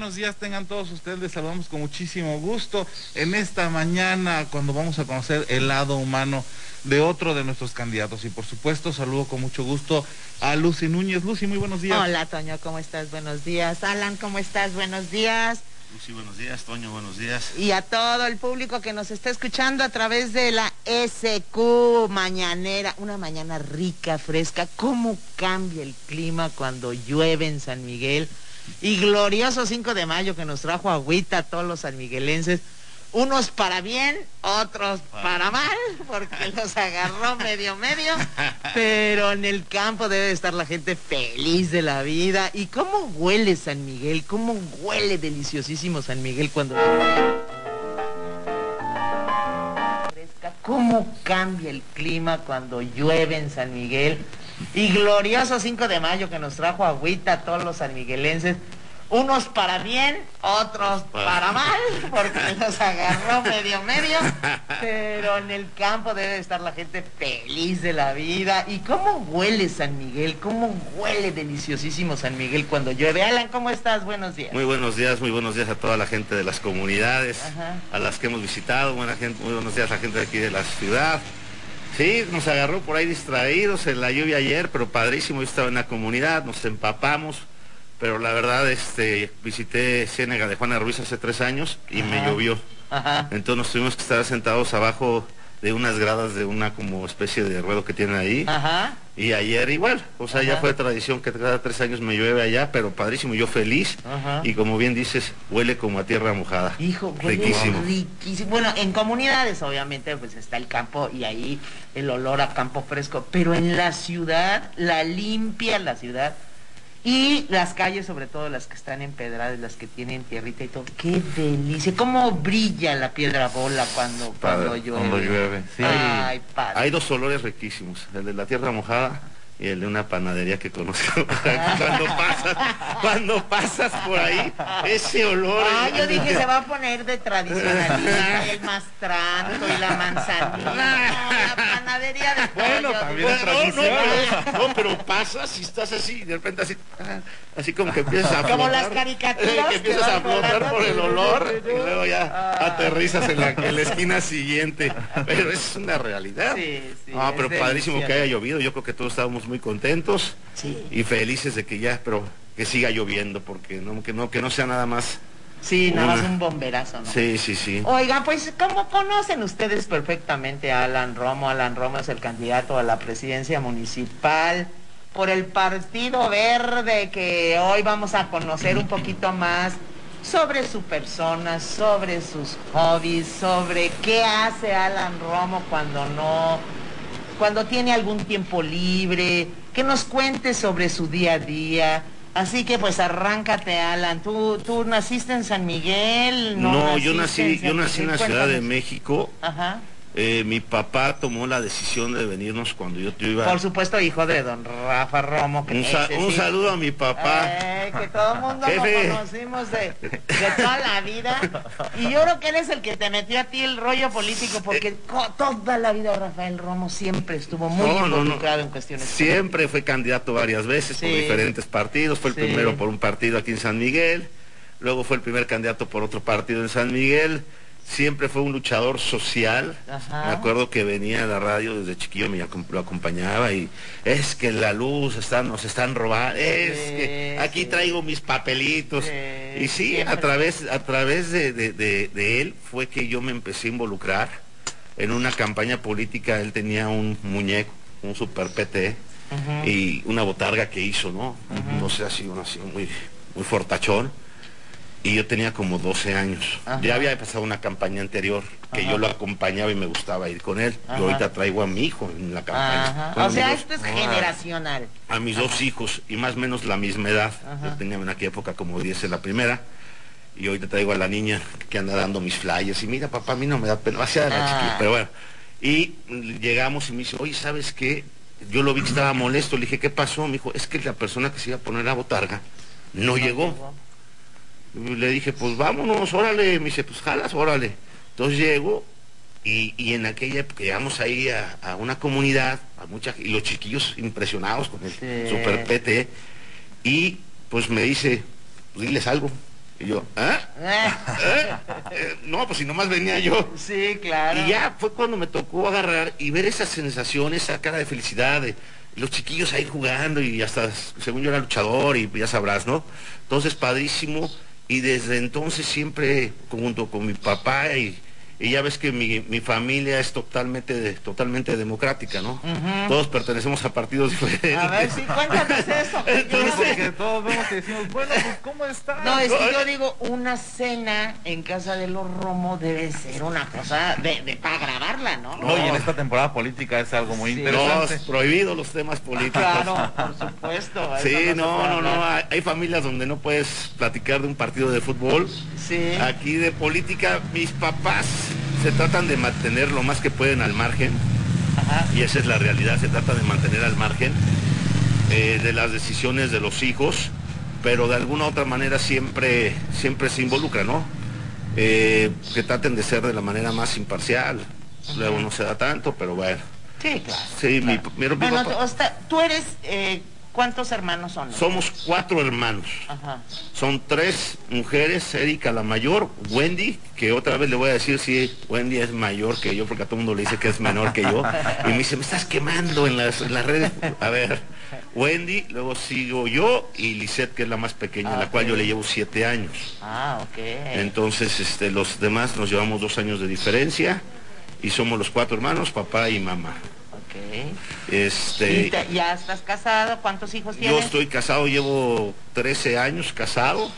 buenos días tengan todos ustedes. Les saludamos con muchísimo gusto en esta mañana cuando vamos a conocer el lado humano de otro de nuestros candidatos. Y por supuesto, saludo con mucho gusto a Lucy Núñez. Lucy, muy buenos días. Hola, Toño, ¿cómo estás? Buenos días. Alan, ¿cómo estás? Buenos días. Lucy, buenos días. Toño, buenos días. Y a todo el público que nos está escuchando a través de la SQ Mañanera. Una mañana rica, fresca. ¿Cómo cambia el clima cuando llueve en San Miguel? Y glorioso 5 de mayo que nos trajo agüita a todos los sanmiguelenses unos para bien, otros para mal, porque los agarró medio medio, pero en el campo debe estar la gente feliz de la vida. ¿Y cómo huele San Miguel? ¿Cómo huele deliciosísimo San Miguel cuando... ¿Cómo cambia el clima cuando llueve en San Miguel? Y glorioso 5 de mayo que nos trajo agüita a todos los sanmiguelenses unos para bien, otros para mal, porque los agarró medio medio, pero en el campo debe estar la gente feliz de la vida. ¿Y cómo huele San Miguel? ¿Cómo huele deliciosísimo San Miguel cuando llueve? Alan, ¿cómo estás? Buenos días. Muy buenos días, muy buenos días a toda la gente de las comunidades, a las que hemos visitado, buena gente, muy buenos días a la gente de aquí de la ciudad. Sí, nos agarró por ahí distraídos en la lluvia ayer, pero padrísimo, yo estaba en la comunidad, nos empapamos pero la verdad este visité Ciénega de Juana Ruiz hace tres años y me llovió. Entonces nos tuvimos que estar sentados abajo de unas gradas de una como especie de ruedo que tienen ahí. Y ayer igual, o sea, ya fue tradición que cada tres años me llueve allá, pero padrísimo, yo feliz. Y como bien dices, huele como a tierra mojada. Hijo, riquísimo. riquísimo. Bueno, en comunidades obviamente pues está el campo y ahí el olor a campo fresco, pero en la ciudad, la limpia la ciudad y las calles, sobre todo las que están empedradas, las que tienen tierrita y todo. ¡Qué delicia! ¿Cómo brilla la piedra bola cuando, cuando llueve? Cuando llueve, sí. Hay dos olores riquísimos. El de la tierra mojada y el de una panadería que conozco. cuando pasas, cuando pasas por ahí, ese olor. Ah, yo dije se va a poner de tradicionalista, el mastranto y la manzanilla. la panadería de Bueno, también es tradición. No, pero, pasas y estás así, de repente así, ah, así como que empiezas a Como las caricaturas. que empiezas a flotar por el olor y luego ya ah. aterrizas en la, en la, esquina siguiente. Pero es una realidad. Sí, sí. Ah, pero padrísimo que haya llovido. Yo creo que todos estábamos muy contentos y felices de que ya, pero que siga lloviendo, porque no, que no, que no sea nada más. Sí, nada más un bomberazo, ¿no? Sí, sí, sí. Oiga, pues como conocen ustedes perfectamente a Alan Romo, Alan Romo es el candidato a la presidencia municipal por el Partido Verde, que hoy vamos a conocer un poquito más sobre su persona, sobre sus hobbies, sobre qué hace Alan Romo cuando no cuando tiene algún tiempo libre, que nos cuente sobre su día a día. Así que pues arráncate, Alan. ¿Tú, tú naciste en San Miguel? No, yo nací, yo nací en la Ciudad de México. Ajá. Eh, mi papá tomó la decisión de venirnos cuando yo, iba. Por supuesto, hijo de don Rafa Romo. Que un, saludo a mi papá. Eh, que todo el mundo lo conocimos de, toda la vida. Y yo creo que él es el que te metió a ti el rollo político, porque eh, toda la vida Rafael Romo siempre estuvo muy involucrado en cuestiones. Siempre fue candidato varias veces por diferentes partidos. Fue el primero por un partido aquí en San Miguel. Luego fue el primer candidato por otro partido en San Miguel siempre fue un luchador social. Me acuerdo que venía a la radio desde chiquillo, me lo acompañaba y es que la luz está, nos están robando, es que aquí traigo mis papelitos. y sí, a través, a través de, él fue que yo me empecé a involucrar en una campaña política. Él tenía un muñeco, un super PT y una botarga que hizo, ¿no? No sé, así, uno así muy, muy fortachón y yo tenía como 12 años. Ya había pasado una campaña anterior que yo lo acompañaba y me gustaba ir con él. Yo ahorita traigo a mi hijo en la campaña. o sea, esto es generacional. A mis dos hijos y más o menos la misma edad. Yo tenía en aquella época como 10 en la primera. Y ahorita traigo a la niña que anda dando mis flyers. Y mira, papá, a mí no me da pena. Hacia la chiquita, pero bueno. Y llegamos y me dice, oye, ¿sabes qué? Yo lo vi que estaba molesto. Le dije, ¿qué pasó? Me dijo, es que la persona que se iba a poner a botarga no, llegó. Le dije, pues vámonos, órale. Me dice, pues jalas, órale. Entonces llego y, en aquella época llegamos ahí a, una comunidad, a mucha, y los chiquillos impresionados con el super PT. Y pues me dice, pues diles algo. Y yo, ¿ah? no, pues si nomás venía yo. Sí, claro. Y ya fue cuando me tocó agarrar y ver esa sensación, esa cara de felicidad de los chiquillos ahí jugando y hasta, según yo era luchador y ya sabrás, ¿no? Entonces, padrísimo. Y desde entonces siempre, junto con mi papá y y ya ves que mi, mi familia es totalmente totalmente democrática, ¿no? Todos pertenecemos a partidos diferentes. A ver, sí, cuéntanos eso. Entonces, que todos vemos y decimos, bueno, pues ¿cómo está? No, es que yo digo, una cena en casa de los Romo debe ser una cosa de, de para grabarla, ¿no? No, y en esta temporada política es algo muy interesante. No, prohibido los temas políticos. Claro, por supuesto. Sí, no, no, no, hay, hay familias donde no puedes platicar de un partido de fútbol. Sí. Aquí de política, mis papás se tratan de mantener lo más que pueden al margen, y esa es la realidad, se trata de mantener al margen eh, de las decisiones de los hijos, pero de alguna otra manera siempre, siempre se involucra, ¿no? Eh, que traten de ser de la manera más imparcial, luego no se da tanto, pero bueno. Sí, claro. Sí, Mi, mi, bueno, tú eres eh, ¿Cuántos hermanos son? Somos cuatro hermanos. Son tres mujeres, Erika la mayor, Wendy, que otra vez le voy a decir si Wendy es mayor que yo, porque a todo el mundo le dice que es menor que yo. Y me dice, me estás quemando en las, redes. A ver, Wendy, luego sigo yo y Lisette, que es la más pequeña, la cual yo le llevo siete años. Ah, ok. Entonces, este, los demás nos llevamos dos años de diferencia y somos los cuatro hermanos, papá y mamá. Este, ¿Ya estás casado? ¿Cuántos hijos tienes? Yo estoy casado, llevo 13 años casado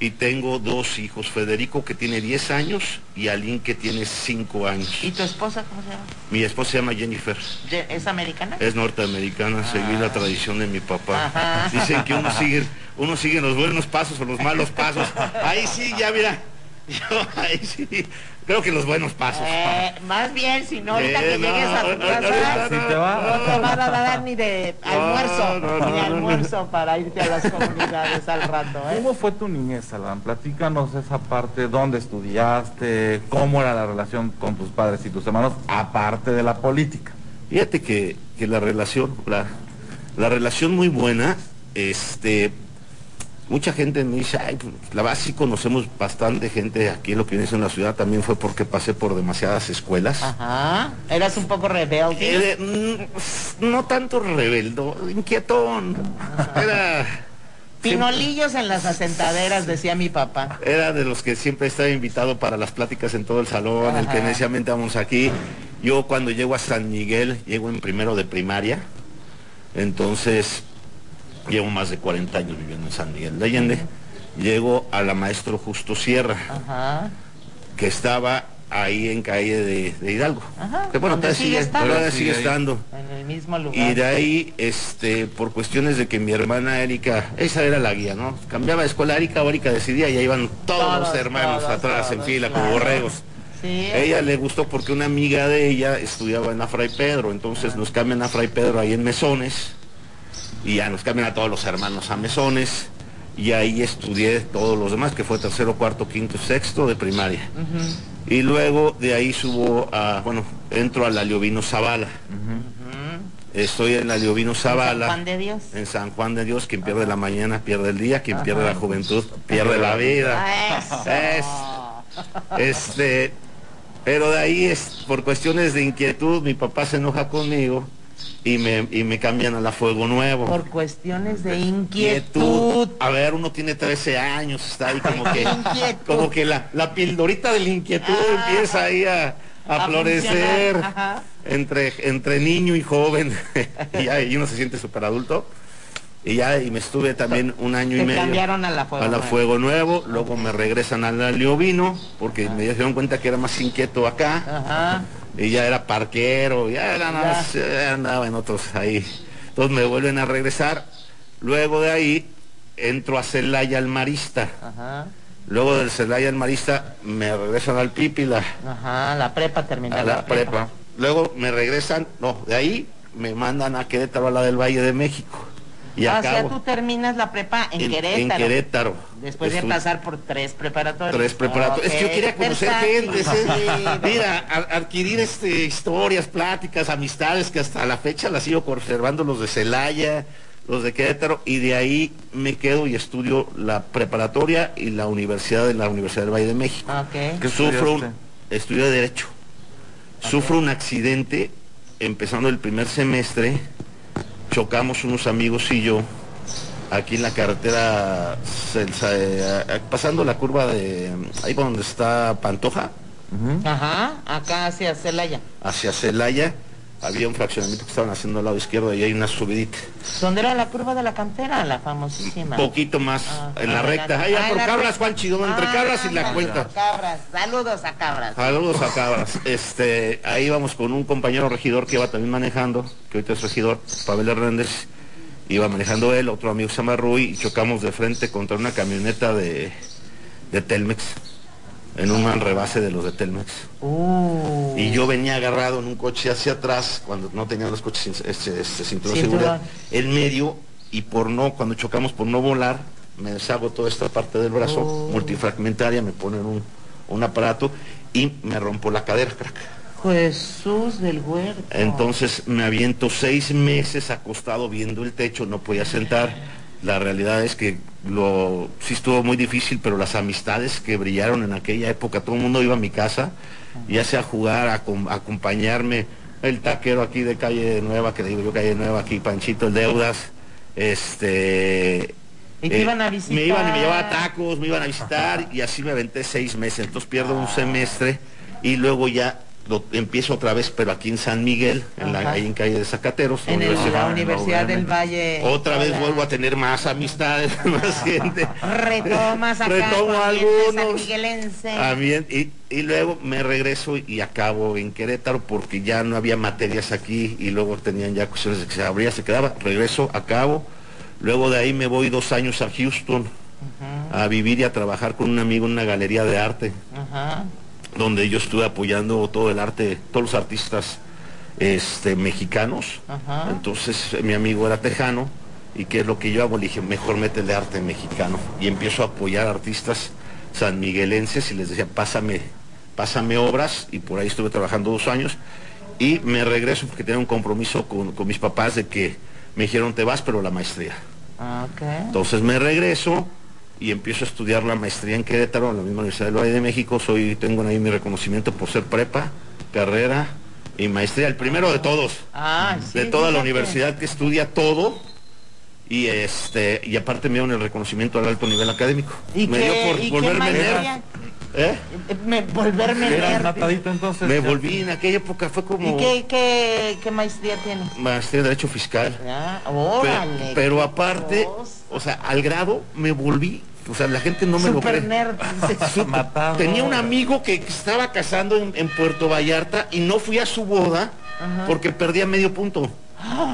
y tengo dos hijos, Federico que tiene 10 años y Aline que tiene 5 años. ¿Y tu esposa cómo se llama? Mi esposa se llama Jennifer. ¿Es americana? Es norteamericana, ah. seguí la tradición de mi papá. Dicen que uno sigue, uno sigue los buenos pasos o los malos pasos. Ahí sí, ya mira, yo ahí sí creo que los buenos pasos. Eh, más bien, si no, ahorita que llegues a tu casa, no, te van a dar ni de almuerzo, ni almuerzo para irte a las comunidades al rato. ¿eh? ¿Cómo fue tu niñez, Alan? Platícanos esa parte, dónde estudiaste, cómo era la relación con tus padres y tus hermanos, aparte de la política. Fíjate que, que la relación, la, la relación muy buena, este, mucha gente me dice, ay, pues, la verdad sí conocemos bastante gente aquí en lo que viene en la ciudad, también fue porque pasé por demasiadas escuelas. Ajá, eras un poco rebelde. Eh, mm, no tanto rebeldo, inquietón. Era... Pinolillos en las asentaderas, decía mi papá. Era de los que siempre estaba invitado para las pláticas en todo el salón, el que necesariamente vamos aquí. Yo cuando llego a San Miguel, llego en primero de primaria, entonces llevo más de 40 años viviendo en San Miguel de Allende, llego a la maestro Justo Sierra, que estaba ahí en calle de, Hidalgo. que bueno, todavía sigue, estando. sigue estando. En el mismo lugar. Y de ahí, este, por cuestiones de que mi hermana Erika, esa era la guía, ¿no? Cambiaba de escuela Erika, Erika decidía, y ahí iban todos, los hermanos atrás en fila, como borregos. ella le gustó porque una amiga de ella estudiaba en la Fray Pedro, entonces nos cambian a Fray Pedro ahí en Mesones y ya nos cambian a todos los hermanos a mesones y ahí estudié todos los demás, que fue tercero, cuarto, quinto, sexto de primaria. Y luego de ahí subo a, bueno, entro a la Liovino Zavala. Estoy en la Liovino Zavala. ¿En San Juan de Dios? En San Juan de Dios, quien pierde la mañana pierde el día, quien pierde la juventud pierde la vida. este, pero de ahí es, por cuestiones de inquietud, mi papá se enoja conmigo y me, y me cambian a la Fuego Nuevo. Por cuestiones de inquietud. A ver, uno tiene 13 años, está ahí como que, como que la, la pildorita de la inquietud ah. empieza ahí a, florecer entre, entre niño y joven. y, ahí uno se siente súper adulto. Y ya, y me estuve también un año y medio. cambiaron a la Fuego, a la Fuego Nuevo. Luego me regresan a la Liovino, porque me dieron cuenta que era más inquieto acá. Ajá y ya era parquero, ya era nada andaba en otros ahí. Entonces me vuelven a regresar. Luego de ahí entro a Celaya al Marista. Luego del Celaya al Marista me regresan al Pípila. Ajá, la prepa terminada. la, prepa. Luego me regresan, no, de ahí me mandan a Querétaro a la del Valle de México. Y ah, o sea, tú terminas la prepa en, Querétaro. En Querétaro. Después de pasar por tres preparatorios. Tres preparatorios. Es que yo quería conocer gente. Mira, adquirir este, historias, pláticas, amistades que hasta la fecha las sigo conservando, los de Celaya, los de Querétaro, y de ahí me quedo y estudio la preparatoria y la universidad de la Universidad del Valle de México. Ok. Que sufro un, estudio Derecho. Sufro un accidente empezando el primer semestre, chocamos unos amigos y yo aquí en la carretera, eh, pasando la curva de ahí donde está Pantoja, Ajá, acá hacia Celaya. hacia Celaya, había un fraccionamiento que estaban haciendo al lado izquierdo y hay una subidita. ¿Dónde era la curva de la cantera? La famosísima. Poquito más Ah, en la recta. Allá ah, por Cabras. Juan Chidón, entre Ah, Cabras y la cuenta. Cabras, saludos a Cabras. Saludos a Cabras. Este, ahí vamos con un compañero regidor que iba también manejando, que ahorita es regidor, Pavel Hernández. Iba manejando él, otro amigo se llama Rui, y chocamos de frente contra una camioneta de, de Telmex, en un rebase de los de Telmex. Uh. Y yo venía agarrado en un coche hacia atrás, cuando no tenían los coches sin- este, este, cinturón de Cinturón. seguridad, en medio, y por no, cuando chocamos por no volar, me deshago toda esta parte del brazo, Oh. multifragmentaria, me ponen un, un aparato y me rompo la cadera, crack. Jesús del huerto. Entonces me aviento seis meses acostado viendo el techo, no podía sentar. La realidad es que lo sí estuvo muy difícil, pero las amistades que brillaron en aquella época, todo el mundo iba a mi casa, ya sea a jugar, a, acom- a acompañarme, el taquero aquí de calle Nueva, que digo yo calle Nueva, aquí Panchito el Deudas, este ¿Y te iban a visitar? Me iban y me llevaba tacos, me iban a visitar y así me aventé seis meses. Entonces pierdo un semestre y luego ya lo empiezo otra vez, pero aquí en San Miguel, en la, ahí en calle de Zacatelos. En el- la Universidad del Valle. Otra vez vuelvo a tener más amistades, más gente. Retomas acá. Retomo algunos. sanmiguelense. Ambien- y, y luego me regreso y acabo en Querétaro porque ya no había materias aquí y luego tenían ya cuestiones de que se abría, se quedaba. Regreso, acabo. Luego de ahí me voy dos años a Houston a vivir y a trabajar con un amigo en una galería de arte Ajá. Donde yo estuve apoyando todo el arte, todos los artistas este, mexicanos. Ajá. Entonces mi amigo era tejano y qué es lo que yo hago, le dije, mejor métele arte mexicano. Y empiezo a apoyar artistas sanmiguelenses y les decía, pásame, pásame obras y por ahí estuve trabajando dos años y me regreso porque tenía un compromiso con, con mis papás de que me dijeron, te vas, pero la maestría. Ah. Entonces me regreso y empiezo a estudiar la maestría en Querétaro, en la misma Universidad del Valle de México. Soy, tengo ahí mi reconocimiento por ser prepa, carrera y maestría, el primero de todos, Ah, sí, de toda la universidad que estudia todo. Y este, y aparte me dieron el reconocimiento al alto nivel académico. ¿Y me qué- dio y por qué volverme nerd. ¿Eh? Me- volverme Eras nerd. matadito entonces. Me volví en aquella época, fue como ¿Y qué, qué, qué maestría tienes? maestría en Derecho Fiscal. Ah, órale. pero aparte, o sea, al grado me volví, o sea, la gente no me lo Super nerd. Tenía un amigo que estaba casando en, en Puerto Vallarta y no fui a su boda porque perdía medio punto.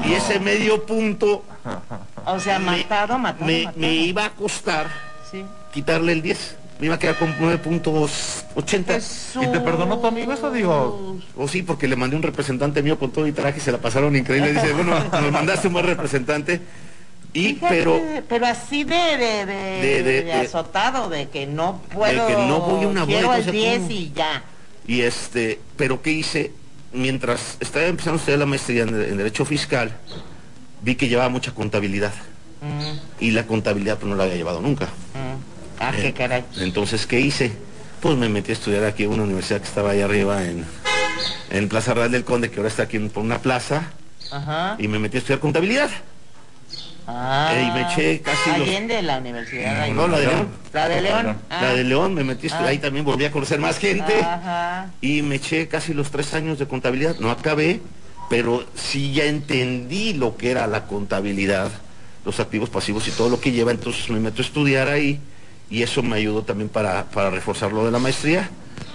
Y ese medio punto O sea, me, matado, matado, me- matado. me iba a costar Sí. quitarle el 10. Me iba a quedar con 9.80. Jesús. ¿Y te perdonó tu amigo eso? Digo, O sí, porque le mandé un representante mío con todo y traje y se la pasaron increíble. Dice, bueno, nos mandaste un buen representante. Y, Fíjate, pero, pero así de, de, de, De- de- de de- azotado, de que no puedo, que no voy a una quiero el sé 10 cómo. y ya. y este, pero ¿qué hice? Mientras estaba empezando a estudiar la maestría en, en Derecho Fiscal, vi que llevaba mucha contabilidad. Mm, Y la contabilidad pues no la había llevado nunca. Ah, qué caray. Entonces, ¿qué hice? Pues me metí a estudiar aquí en una universidad que estaba ahí arriba en, en Plaza Real del Conde, que ahora está aquí en- por una plaza, Ajá. y me metí a estudiar contabilidad. Ah, Eh, y me eché casi los- Allende la universidad. No, la de León. La de León. Ah. La de León, me metí a estudiar, Ah. ahí también volví a conocer más gente. Ajá. Y me eché casi los tres años de contabilidad. No acabé, pero sí ya entendí lo que era la contabilidad, los activos pasivos y todo lo que lleva. Entonces me meto a estudiar ahí y eso me ayudó también para, para reforzar lo de la maestría.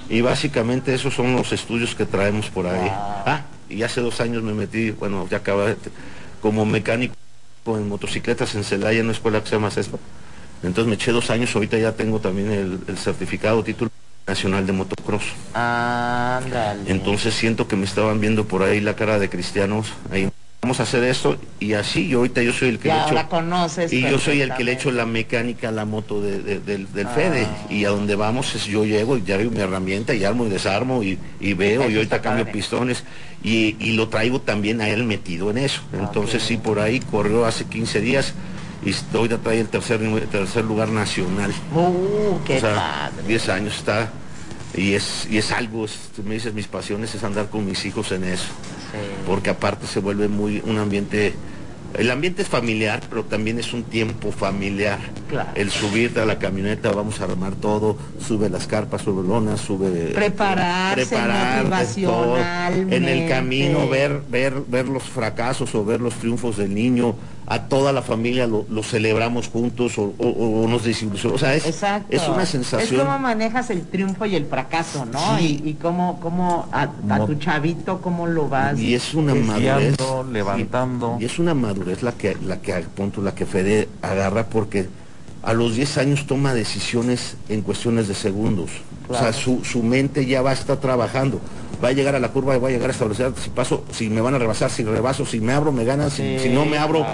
Y básicamente esos son los estudios que traemos por ahí. Ah, y hace dos años me metí, bueno, ya acaba como mecánico en motocicletas en Celaya, en una escuela que se llama CESPA. Entonces me eché dos años, ahorita ya tengo también el, el certificado, título nacional de motocross. Ándale. Entonces siento que me estaban viendo por ahí la cara de cristianos, ahí vamos a hacer esto y así yo ahorita yo soy el que le echo la conoces y yo soy el que le echo la mecánica a la moto del, ah. Fede y a donde vamos es yo llego y ya veo mi herramienta y armo y desarmo y, veo y ahorita cambio pistones y, lo traigo también a él metido en eso. Entonces sí por ahí corrió hace 15 días y ahorita trae el tercer, tercer lugar nacional. Uh, qué 10 años está y es, y es algo, me dices, mis pasiones es andar con mis hijos en eso. Porque aparte se vuelve muy un ambiente, el ambiente es familiar, pero también es un tiempo familiar. El subirte a la camioneta, vamos a armar todo, sube las carpas, sube lonas, sube... Prepararse preparar. En el camino, ver, ver, ver los fracasos o ver los triunfos del niño, a toda la familia lo, celebramos juntos o, nos desilusionamos. O sea, es, es, una sensación. Es cómo manejas el triunfo y el fracaso, ¿no? Y, cómo, cómo a, tu chavito, cómo lo vas. Y es una madurez. levantando. Y, es una madurez la que, la que, punto, la que Fede agarra porque a los 10 años toma decisiones en cuestiones de segundos. O sea, su, su mente ya va a estar trabajando va a llegar a la curva y va a llegar a establecer si paso, si me van a rebasar, si rebaso, si me abro, me ganan, si, no me abro,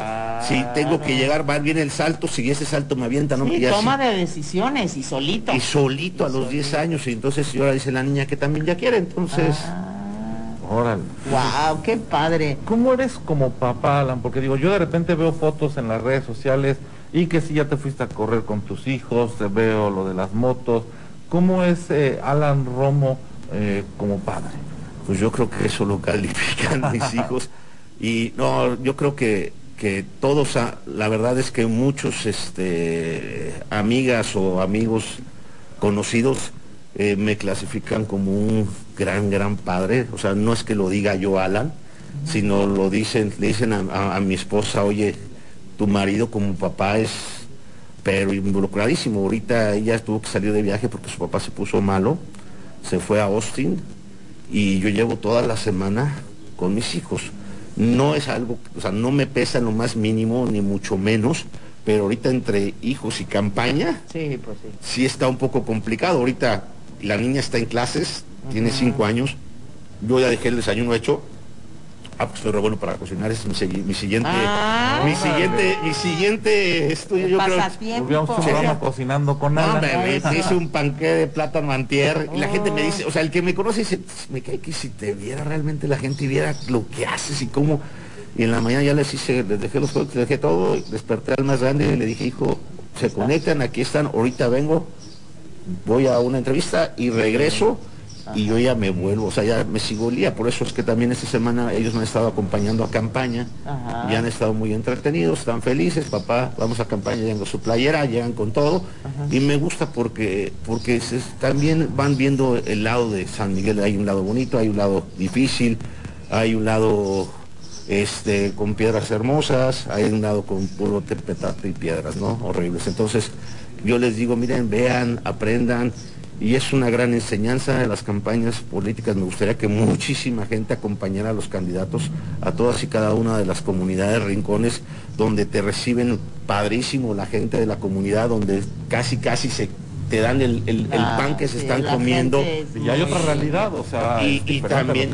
si tengo que llegar, va bien el salto, si ese salto me avienta, no sí, toma de decisiones y solito. Y solito a los 10 años, y entonces ahora dice la niña que también ya quiere, entonces. Ah. Órale. Wow, qué padre. ¿Cómo eres como papá, Alan? Porque digo, yo de repente veo fotos en las redes sociales y que si ya te fuiste a correr con tus hijos, te veo lo de las motos. ¿Cómo es eh, Alan Romo? Eh, como padre? Pues yo creo que eso lo califican mis hijos. Y no, yo creo que, que todos, la verdad es que muchos este, amigas o amigos conocidos eh, me clasifican como un gran, gran padre. O sea, no es que lo diga yo, Alan, sino lo dicen, le dicen a, a mi esposa, oye, tu marido como papá es pero involucradísimo. Ahorita ella tuvo que salir de viaje porque su papá se puso malo se fue a Austin y yo llevo toda la semana con mis hijos. No es algo, o sea, no me pesa lo más mínimo, ni mucho menos, pero ahorita entre hijos y campaña, sí, pues sí. sí está un poco complicado. Ahorita la niña está en clases, tiene cinco años, yo ya dejé el desayuno hecho, Ah, pues soy bueno para cocinar, es mi, siguiente, ah, mi siguiente, mi siguiente estudio, yo creo. programa cocinando con nada. me, hice un panque de plátano antier, y la gente me dice, o sea, el que me conoce dice, me cae que si te viera realmente la gente y viera lo que haces y cómo, y en la mañana ya les hice, les dejé los juegos, les dejé todo, desperté al más grande y le dije, hijo, se conectan, aquí están, ahorita vengo, voy a una entrevista y regreso y yo ya me vuelvo, o sea, ya me sigo el día, por eso es que también esta semana ellos me han estado acompañando a campaña, y han estado muy entretenidos, están felices, papá, vamos a campaña, llegan su playera, llegan con todo, y me gusta porque, porque también van viendo el lado de San Miguel, hay un lado bonito, hay un lado difícil, hay un lado este, con piedras hermosas, hay un lado con puro tepetate y piedras, ¿no? Horribles. Entonces, yo les digo, miren, vean, aprendan, y es una gran enseñanza de las campañas políticas. Me gustaría que muchísima gente acompañara a los candidatos a todas y cada una de las comunidades, rincones, donde te reciben padrísimo la gente de la comunidad, donde casi casi se te dan el, ah, pan que se están comiendo. Y hay otra realidad, o sea, y, también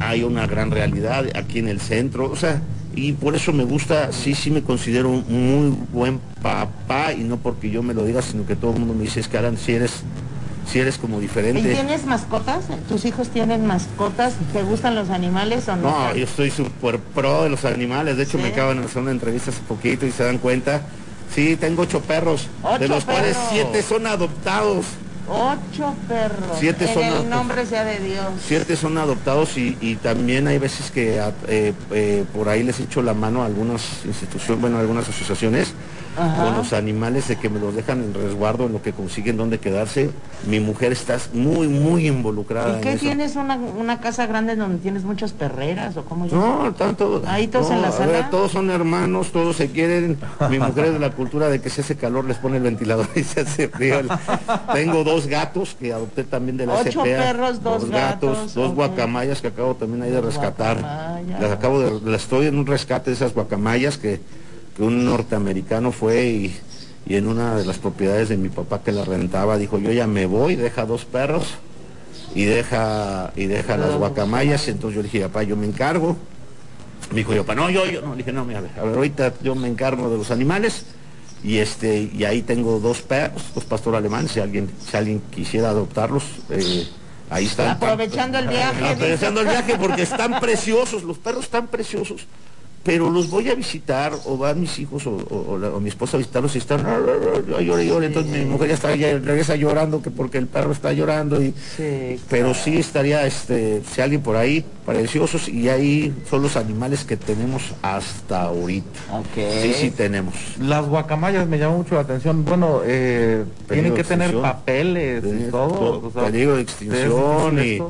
hay, una gran realidad aquí en el centro, o sea, y por eso me gusta, sí, sí me considero un muy buen papá, y no porque yo me lo diga, sino que todo el mundo me dice, es que Alan, si eres si eres como diferente. ¿Y tienes mascotas? ¿Tus hijos tienen mascotas? ¿Te gustan los animales o no? No, yo estoy súper pro de los animales. De hecho, me acaban de hacer una entrevista hace poquito y se dan cuenta. Sí, tengo ocho perros, de los cuales siete son adoptados. Ocho perros. Siete son el nombre sea de Dios. Siete son adoptados y, también hay veces que eh, eh, por ahí les echo la mano a algunas instituciones, bueno, a algunas asociaciones con los animales de que me los dejan en resguardo en lo que consiguen donde quedarse. Mi mujer está muy, muy involucrada. ¿Y qué tienes una, casa grande donde tienes muchas perreras o cómo? No, tanto. Ahí todos en la sala. todos son hermanos, todos se quieren. Mi mujer es de la cultura de que si hace calor les pone el ventilador y se hace frío. Tengo dos gatos que adopté también de la Ocho perros, dos, gatos, dos guacamayas que acabo también ahí de rescatar. Las acabo de, las estoy en un rescate de esas guacamayas que un norteamericano fue y, en una de las propiedades de mi papá que la rentaba dijo, yo ya me voy, deja dos perros y deja, y deja las guacamayas. Entonces yo dije, papá, yo me encargo. Me dijo yo, no, yo, yo, no, dije, no, mira, a ver, a ver, ahorita yo me encargo de los animales y este, y ahí tengo dos perros, dos pastores alemanes, si alguien, si alguien quisiera adoptarlos, eh, ahí están. Aprovechando el viaje. Aprovechando el viaje porque están preciosos, los perros están preciosos pero los voy a visitar o van mis hijos o, mi esposa a visitarlos y están entonces mi mujer ya está ya regresa llorando que porque el perro está llorando y pero sí estaría este si alguien por ahí preciosos y ahí son los animales que tenemos hasta ahorita. Sí sí tenemos. Las guacamayas me llamó mucho la atención. Bueno eh, tienen que tener papeles y todo, peligro de extinción y,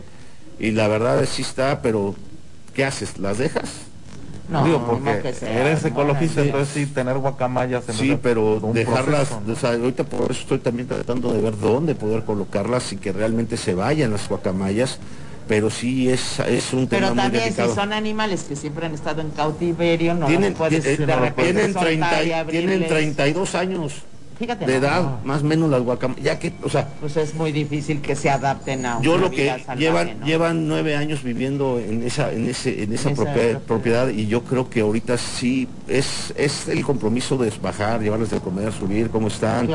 y la verdad es sí está pero ¿qué haces? ¿las dejas? No, Digo, porque eres ecologista, entonces sí, tener guacamayas. sí, pero dejarlas, o sea, ahorita por eso estoy también tratando de ver dónde poder colocarlas y que realmente se vayan las guacamayas pero sí es, es un tema pero también si son animales que siempre han estado en cautiverio no tienen, puedes de tienen, 30, tienen 32 años de edad, más o menos las guacamayas, ya que, o sea... Pues es muy difícil que se adapten a Yo lo que llevan, llevan nueve años viviendo en esa, en ese, en esa, propiedad, y yo creo que ahorita sí es, es el compromiso de bajar, llevarles de comer, subir, cómo están,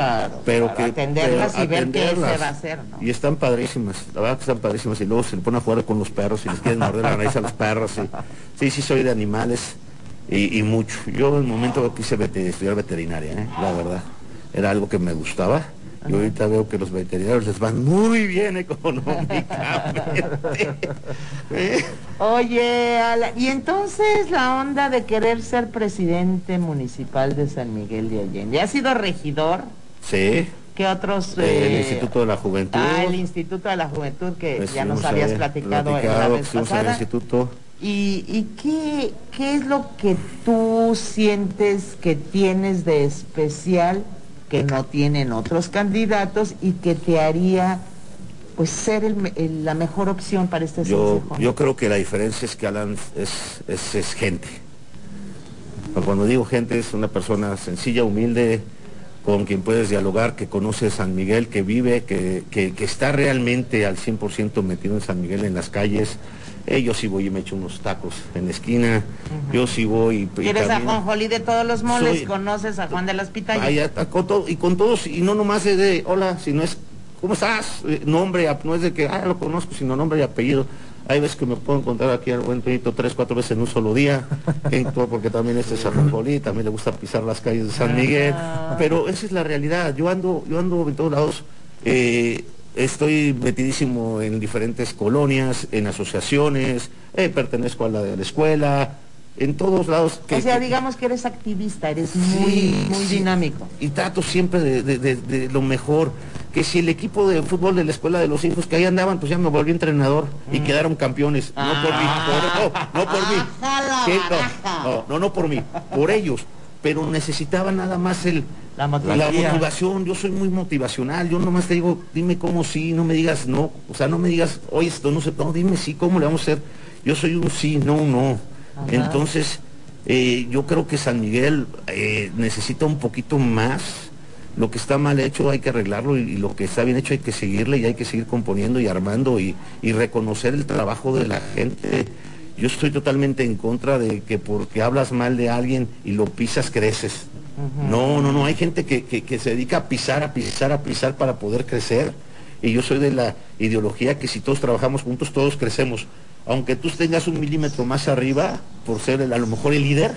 pero que atenderlas y ver qué se va a hacer, Y están padrísimas, la verdad que están padrísimas, y luego se le ponen a jugar con los perros y les quieren morder la raíz a los perros, sí, sí soy de animales. Y, mucho. Yo en el momento quise estudiar veterinaria, ¿eh? la verdad era algo que me gustaba. Y ahorita veo que los veterinarios les van muy bien económicamente. Oye, y entonces la onda de querer ser presidente municipal de San Miguel de Allende. ¿Ha sido regidor? Sí. ¿Qué otros? el eh, Instituto de la Juventud. Ah, el Instituto de la Juventud que ya nos habías platicado, en la vez pasada. instituto. ¿Y, y qué, qué es lo que tú sientes que tienes de especial? Que no tienen otros candidatos y que te haría pues ser la mejor opción para este yo, Yo creo que la diferencia es que Alan es, es, gente. Cuando digo gente es una persona sencilla, humilde, con quien puedes dialogar, que conoce San Miguel, que vive, que, que, que está realmente al 100% metido en San Miguel en las calles, eh, yo sí voy y me echo unos tacos en la esquina. Yo sí voy y. ¿Quieres a Juan Jolí de todos los moles? ¿Conoces a Juan de las Pitayas? y con todos, y no nomás es de hola, sino es ¿cómo estás? Eh, nombre, no es de que ah, lo conozco, sino nombre y apellido. Hay veces que me puedo encontrar aquí al buen Toñito tres, cuatro veces en un solo día, porque también este es San Jolí, también le gusta pisar las calles de San Miguel, ah. pero esa es la realidad. Yo ando, yo ando en todos lados. Eh, Estoy metidísimo en diferentes colonias, en asociaciones, eh, pertenezco a la de la escuela, en todos lados. o sea, digamos que eres activista, eres muy, muy dinámico. Y trato siempre de, lo mejor. Que si el equipo de fútbol de la escuela de los hijos que ahí andaban, pues ya me volví entrenador y mm. quedaron campeones. No por mí, ah. no, por mí. no, no, no por mí, por ellos. Pero necesitaba nada más el, la, motivación, yo soy muy motivacional, yo nomás te digo, dime cómo sí, no me digas no, o sea, no me digas, oye, esto no sé, no, dime sí, cómo le vamos a hacer. Yo soy un sí, no un no. Entonces, eh, yo creo que San Miguel eh, necesita un poquito más. Lo que está mal hecho hay que arreglarlo y, lo que está bien hecho hay que seguirle y hay que seguir componiendo y armando y, y reconocer el trabajo de la gente. Yo estoy totalmente en contra de que porque hablas mal de alguien y lo pisas, creces. No, no, no, hay gente que, se dedica a pisar, a pisar, a pisar para poder crecer. Y yo soy de la ideología que si todos trabajamos juntos, todos crecemos. Aunque tú tengas un milímetro más arriba, por ser a lo mejor el líder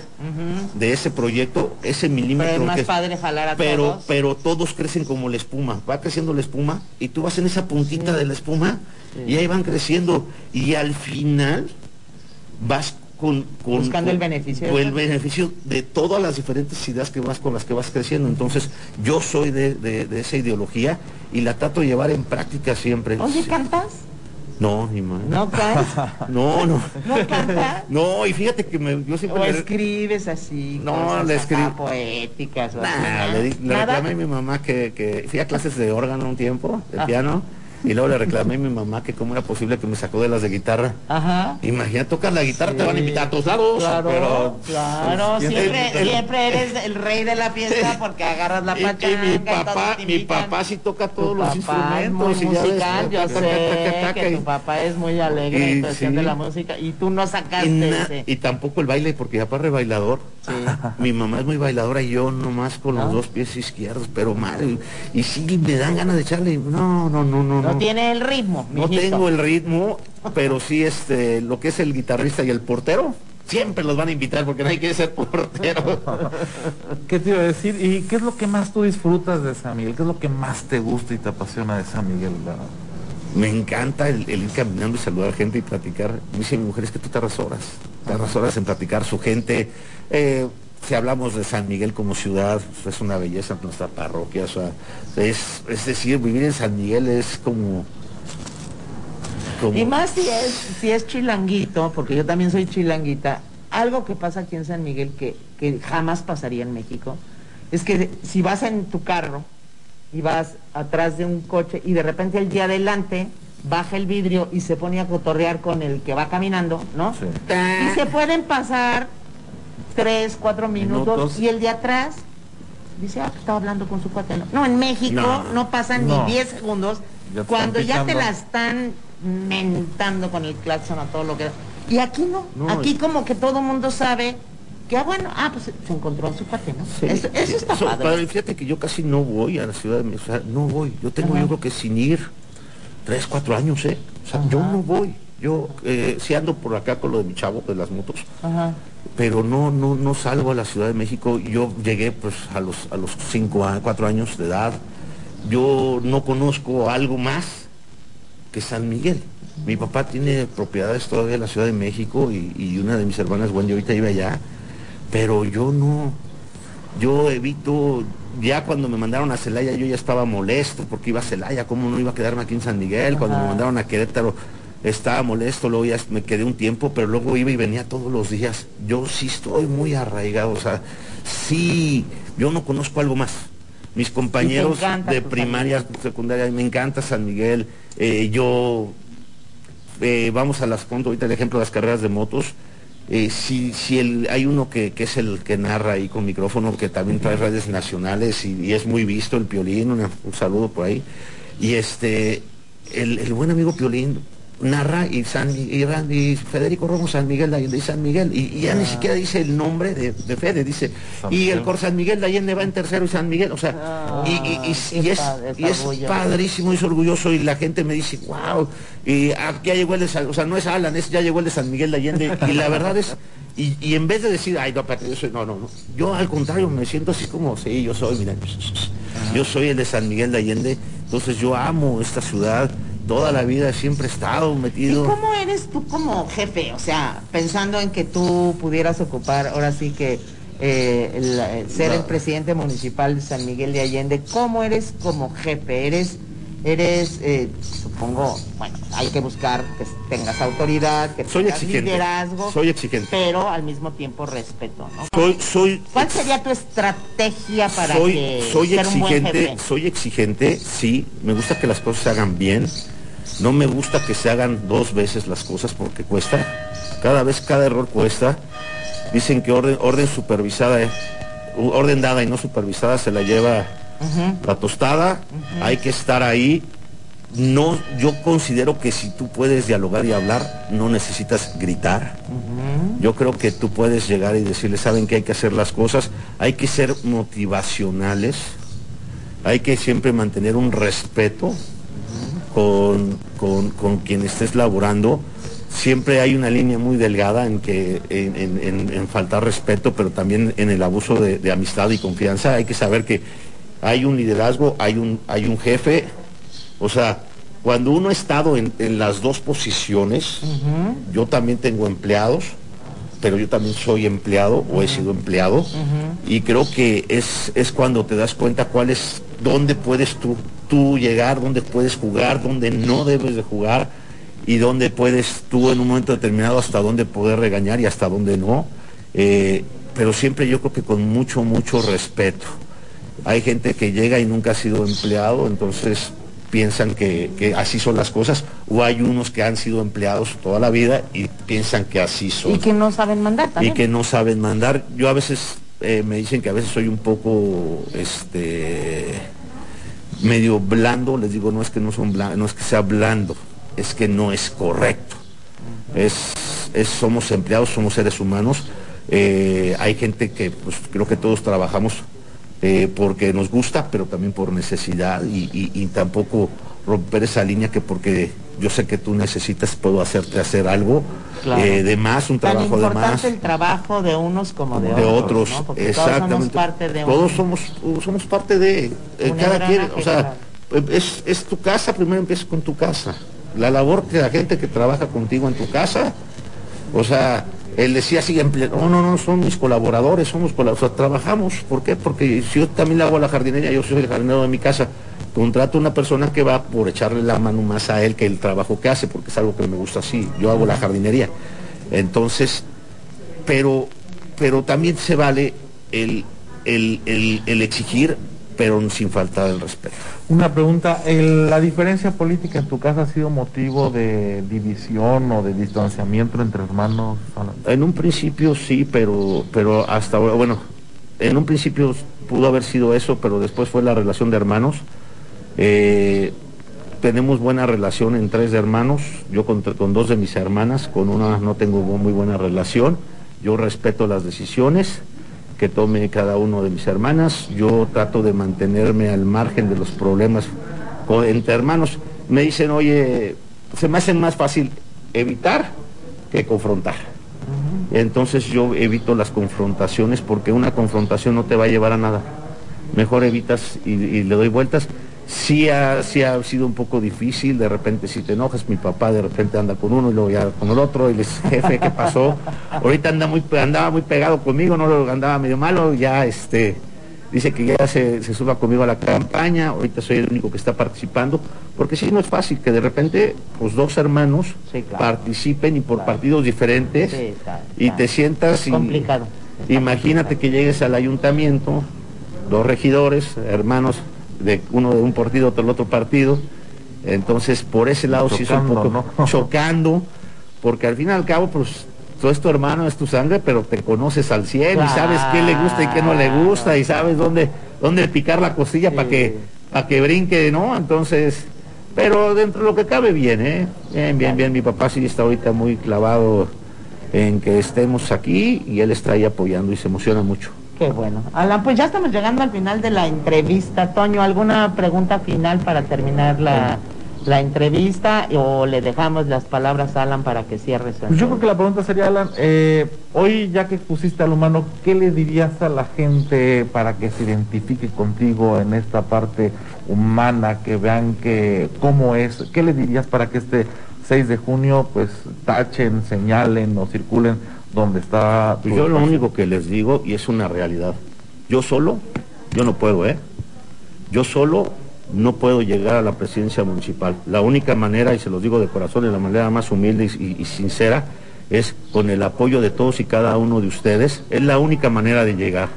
de ese proyecto, ese milímetro... Pero es más padre jalar a pero, todos. Pero todos crecen como la espuma. Va creciendo la espuma y tú vas en esa puntita de la espuma y ahí van creciendo. Y al final vas buscando el beneficio el beneficio de todas las diferentes ideas que vas con las que vas creciendo. Entonces yo soy de, esa ideología y la trato de llevar en práctica siempre. Oye cantas no, ni más. ¿No No, no. ¿No cantas? No, y fíjate que me, yo siempre... O escribes así, no, le escribo. poéticas. le, reclamé a mi mamá que, que fui a clases de órgano un tiempo, de piano, Y luego le reclamé a mi mamá que cómo era posible que me sacó de las de guitarra. Ajá. Imagina, tocas la guitarra, te van a invitar a todos lados. Claro, pero, claro, pues, siempre, el- el- siempre eres el rey de la fiesta porque agarras la y- y pachanga. mi y todos papá, mi papá sí toca Tu todos los papá es muy instrumentos. y ya musical, yo sé que y- tu papá es muy alegre en y cuestión sí. de la música y tú no y, sacaste na- ese. y tampoco el baile, porque mi es re bailador. Sí. Mi mamá es muy bailadora y yo nomás con ¿No? los dos pies izquierdos, pero mal. Y sí me dan ganas de echarle. No, no, no, no. No no. Tiene el ritmo, No mijito. tengo el ritmo, pero sí este, lo que es el guitarrista y el portero, siempre los van a invitar porque no hay que ser portero. ¿Qué te iba a decir? ¿Y qué es lo que más tú disfrutas de San Miguel? ¿Qué es lo que más te gusta y te apasiona de San Miguel? Me encanta el, el ir caminando y saludar gente y platicar. Me dice mi mujer, es que tú te horas, te horas en platicar su gente. Eh, si hablamos de San Miguel como ciudad, pues, es una belleza nuestra parroquia. O sea, es, es decir, vivir en San Miguel es como... como- Y más si es, si es chilanguito, porque yo también soy chilanguita, algo que pasa aquí en San Miguel que, que jamás pasaría en México, es que si vas en tu carro y vas atrás de un coche y de repente el día adelante baja el vidrio y se pone a cotorrear con el que va caminando, ¿no? Sí. Y se pueden pasar tres, cuatro minutos, Minutos. y el de atrás dice, ah, pues estaba hablando con su cuate. No, en México No. no, pasan No. ni 10 segundos Ya cuando ya te la están mentando con el claxon a todo lo que da. Y aquí no, No, aquí como que todo mundo sabe que, ah, bueno, ah, pues se encontró a su cuate, ¿no? Sí, eso, eso está eso, padre. Fíjate que yo casi no voy a la ciudad de México, o sea, no voy. Yo tengo, Ajá. yo creo que sin ir tres, cuatro años, ¿eh? O sea, yo no voy. Yo eh, sí ando por acá con lo de mi chavo, de las motos, Ajá. pero no, no, no salgo a la Ciudad de México. Yo llegué pues a los, a los cinco, a- cuatro años de edad. Yo no conozco algo más que San Miguel. Mi papá tiene propiedades todavía en la Ciudad de México y, y una de mis hermanas, Wendy, ahorita iba allá, pero yo no, yo evito, ya cuando me mandaron a Celaya yo ya estaba molesto porque iba a Celaya, ¿cómo no iba a quedarme aquí en San Miguel? Cuando me mandaron a Querétaro estaba molesto, luego ya me quedé un tiempo, pero luego iba y venía todos los días. Yo sí estoy muy arraigado, o sea, sí, yo no conozco algo más. Mis compañeros de primaria, secundaria, me encanta San Miguel. eh, yo eh, vamos a las pongo ahorita el ejemplo de las carreras de motos. eh, si si el, hay uno que, que es el que narra ahí con micrófono, que también trae redes nacionales y, y es muy visto, el Piolín, una- un saludo por ahí. Y este, el, el buen amigo Piolín narra y, San, y, y Federico Romo San Miguel de Allende y San Miguel, y, y ya ni siquiera dice el nombre de, de Fede, dice, San y el Cor San Miguel de Allende va en tercero y San Miguel, o sea, Ah, y, y- y- es, padre, y es orgullo. padrísimo, es orgulloso y la gente me dice, wow, y ah, ya llegó el de San, o sea, no es Alan, es ya llegó el de San Miguel de Allende, y la verdad es, y, y en vez de decir, ay, no, yo soy, no, no, no, yo al contrario me siento así como, sí, yo soy, mira, yo soy el de San Miguel de Allende, entonces yo amo esta ciudad, toda la vida siempre he estado ¿Y metido. cómo eres tú como jefe? O sea, pensando en que tú pudieras ocupar, ahora sí que eh, el, ser el presidente municipal de San Miguel de Allende, ¿cómo eres como jefe? ¿Eres, eres eh, supongo, bueno, hay que buscar que tengas autoridad, que Soy tengas exigente, liderazgo, soy exigente. pero al mismo tiempo respeto, ¿no? Soy, soy, ¿Cuál sería tu estrategia para soy, que soy ser un buen exigente, jefe? soy exigente, sí, me gusta que las cosas se hagan bien, no me gusta que se hagan dos veces las cosas porque cuesta, cada vez cada error cuesta, dicen que orden, orden supervisada, eh, orden dada y no supervisada se la lleva La tostada, hay que estar ahí. No, yo considero que si tú puedes dialogar y hablar, no necesitas gritar. Yo creo que tú puedes llegar y decirle, saben que hay que hacer las cosas, hay que ser motivacionales, hay que siempre mantener un respeto con, con- con quien estés laborando. Siempre hay una línea muy delgada en que en, en- en- en faltar respeto, pero también en el abuso de, de amistad y confianza. Hay que saber que hay un liderazgo, hay un, hay un jefe. O sea, cuando uno ha estado en, en las dos posiciones, yo también tengo empleados, pero yo también soy empleado o he sido empleado. Y creo que es, es cuando te das cuenta cuál es, dónde puedes tú, tú llegar, dónde puedes jugar, dónde no debes de jugar y dónde puedes tú en un momento determinado hasta dónde poder regañar y hasta dónde no. Eh, pero siempre yo creo que con mucho, mucho respeto. Hay gente que llega y nunca ha sido empleado, entonces piensan que, así son las cosas, o hay unos que han sido empleados toda la vida y piensan que así son. Y que no saben mandar también. Y que no saben mandar. Yo a veces eh, me dicen que a veces soy un poco este medio blando, les digo, no es que no son no es que sea blando, es que no es correcto. Es, somos empleados, somos seres humanos. Eh, hay gente que pues, creo que todos trabajamos eh, porque nos gusta, pero también por necesidad y, tampoco romper esa línea que porque yo sé que tú necesitas puedo hacerte hacer algo eh, de más, un trabajo de más. el trabajo de unos como de, otros. exactamente. Todos somos somos parte de eh, cada quien, o sea, es, es tu casa, primero empieza con tu casa. La labor de la gente que trabaja contigo en tu casa, o sea, él decía así, no, no, no, son mis colaboradores, somos colaboradores, trabajamos. ¿Por qué? Porque si yo también le hago a la jardinería, yo soy el jardinero de mi casa, contrato a una persona que va por echarle la mano más a él que el trabajo que hace, porque es algo que me gusta así, yo hago la jardinería. Entonces, pero, pero también se vale el, el exigir pero sin falta del respeto. Una pregunta, ¿la diferencia política en tu casa ha sido motivo de división o de distanciamiento entre hermanos? En un principio sí, pero, pero hasta ahora, bueno, en un principio pudo haber sido eso, pero después fue la relación de hermanos. Eh, tenemos buena relación en tres hermanos, yo con, con dos de mis hermanas, con una no tengo muy buena relación, yo respeto las decisiones que tome cada uno de mis hermanas. Yo trato de mantenerme al margen de los problemas entre hermanos. Me dicen, oye, se me hace más fácil evitar que confrontar. Entonces yo evito las confrontaciones porque una confrontación no te va a llevar a nada. Mejor evitas y le doy vueltas sí ha, sido un poco difícil, de repente si te enojas, mi papá de repente anda con uno y luego ya con el otro, y les jefe, ¿qué pasó? Ahorita anda muy, andaba muy pegado conmigo, no andaba medio malo, ya este, dice que ya se, suba conmigo a la campaña, ahorita soy el único que está participando, porque sí no es fácil que de repente pues dos hermanos participen y por partidos diferentes y te sientas... complicado. Imagínate que llegues al ayuntamiento, dos regidores, hermanos de uno de un partido, otro del otro partido. Entonces, por ese lado sí es un poco chocando, porque al fin y al cabo, pues, todo es tu hermano, es tu sangre, pero te conoces al 100 y sabes qué le gusta y qué no le gusta y sabes dónde, dónde picar la costilla para que, para que brinque, ¿no? Entonces, pero dentro de lo que cabe bien, ¿eh? Bien, bien, bien. Mi papá sí está ahorita muy clavado en que estemos aquí y él está ahí apoyando y se emociona mucho. Qué bueno. Alan, pues ya estamos llegando al final de la entrevista. Toño, ¿alguna pregunta final para terminar la, entrevista o le dejamos las palabras a Alan para que cierre su pues Yo creo que la pregunta sería, Alan, eh, hoy ya que pusiste al humano, ¿qué le dirías a la gente para que se identifique contigo en esta parte humana, que vean que cómo es? ¿Qué le dirías para que este 6 de junio pues tachen, señalen o circulen donde está... Pues yo lo único que les digo, y es una realidad, yo solo, yo no puedo, ¿eh? Yo solo no puedo llegar a la presidencia municipal. La única manera, y se los digo de corazón, de la manera más humilde y, sincera, es con el apoyo de todos y cada uno de ustedes. Es la única manera de llegar.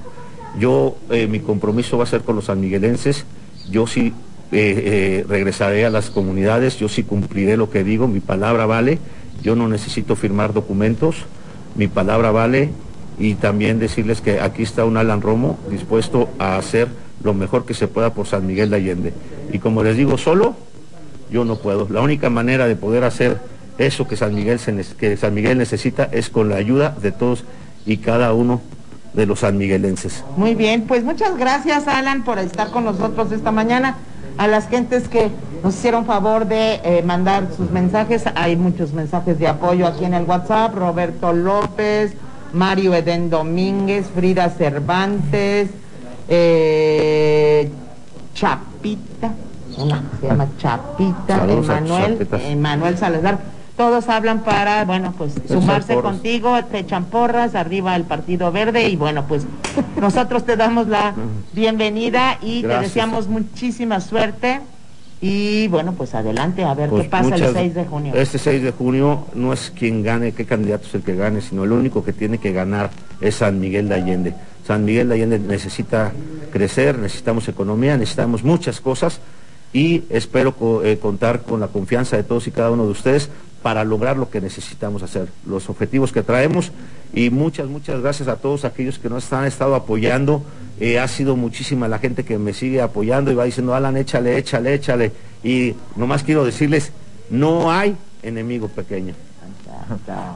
Yo, eh, mi compromiso va a ser con los sanmiguelenses. Yo sí eh, eh, regresaré a las comunidades, yo sí cumpliré lo que digo, mi palabra vale. Yo no necesito firmar documentos mi palabra vale y también decirles que aquí está un Alan Romo dispuesto a hacer lo mejor que se pueda por San Miguel de Allende. Y como les digo, solo yo no puedo. La única manera de poder hacer eso que San Miguel, que San Miguel necesita es con la ayuda de todos y cada uno de los sanmiguelenses. Muy bien, pues muchas gracias Alan por estar con nosotros esta mañana a las gentes que nos hicieron favor de eh, mandar sus mensajes. Hay muchos mensajes de apoyo aquí en el WhatsApp. Roberto López, Mario Edén Domínguez, Frida Cervantes, eh, Chapita, se llama Chapita, Emanuel, Emanuel Salazar todos hablan para, bueno, pues sumarse contigo, te echan porras, arriba el Partido Verde y bueno, pues nosotros te damos la bienvenida y te deseamos muchísima suerte. Y bueno, pues adelante, a ver qué pues pasa el 6 de junio. Este 6 de junio no es quien gane, qué candidato es el que gane, sino el único que tiene que ganar es San Miguel de Allende. San Miguel de Allende necesita crecer, necesitamos economía, necesitamos muchas cosas y espero eh, contar con la confianza de todos y cada uno de ustedes para lograr lo que necesitamos hacer, los objetivos que traemos y muchas, muchas gracias a todos aquellos que nos han estado apoyando. Eh, ha sido muchísima la gente que me sigue apoyando y va diciendo, Alan, échale, échale, échale. Y nomás quiero decirles, no hay enemigo pequeño,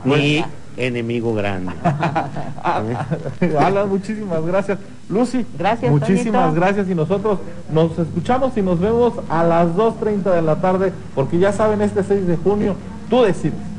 ni enemigo grande. Alan, muchísimas gracias. Lucy, gracias, muchísimas gracias y nosotros nos escuchamos y nos vemos a las 2.30 de la tarde porque ya saben, este 6 de junio Tú decides.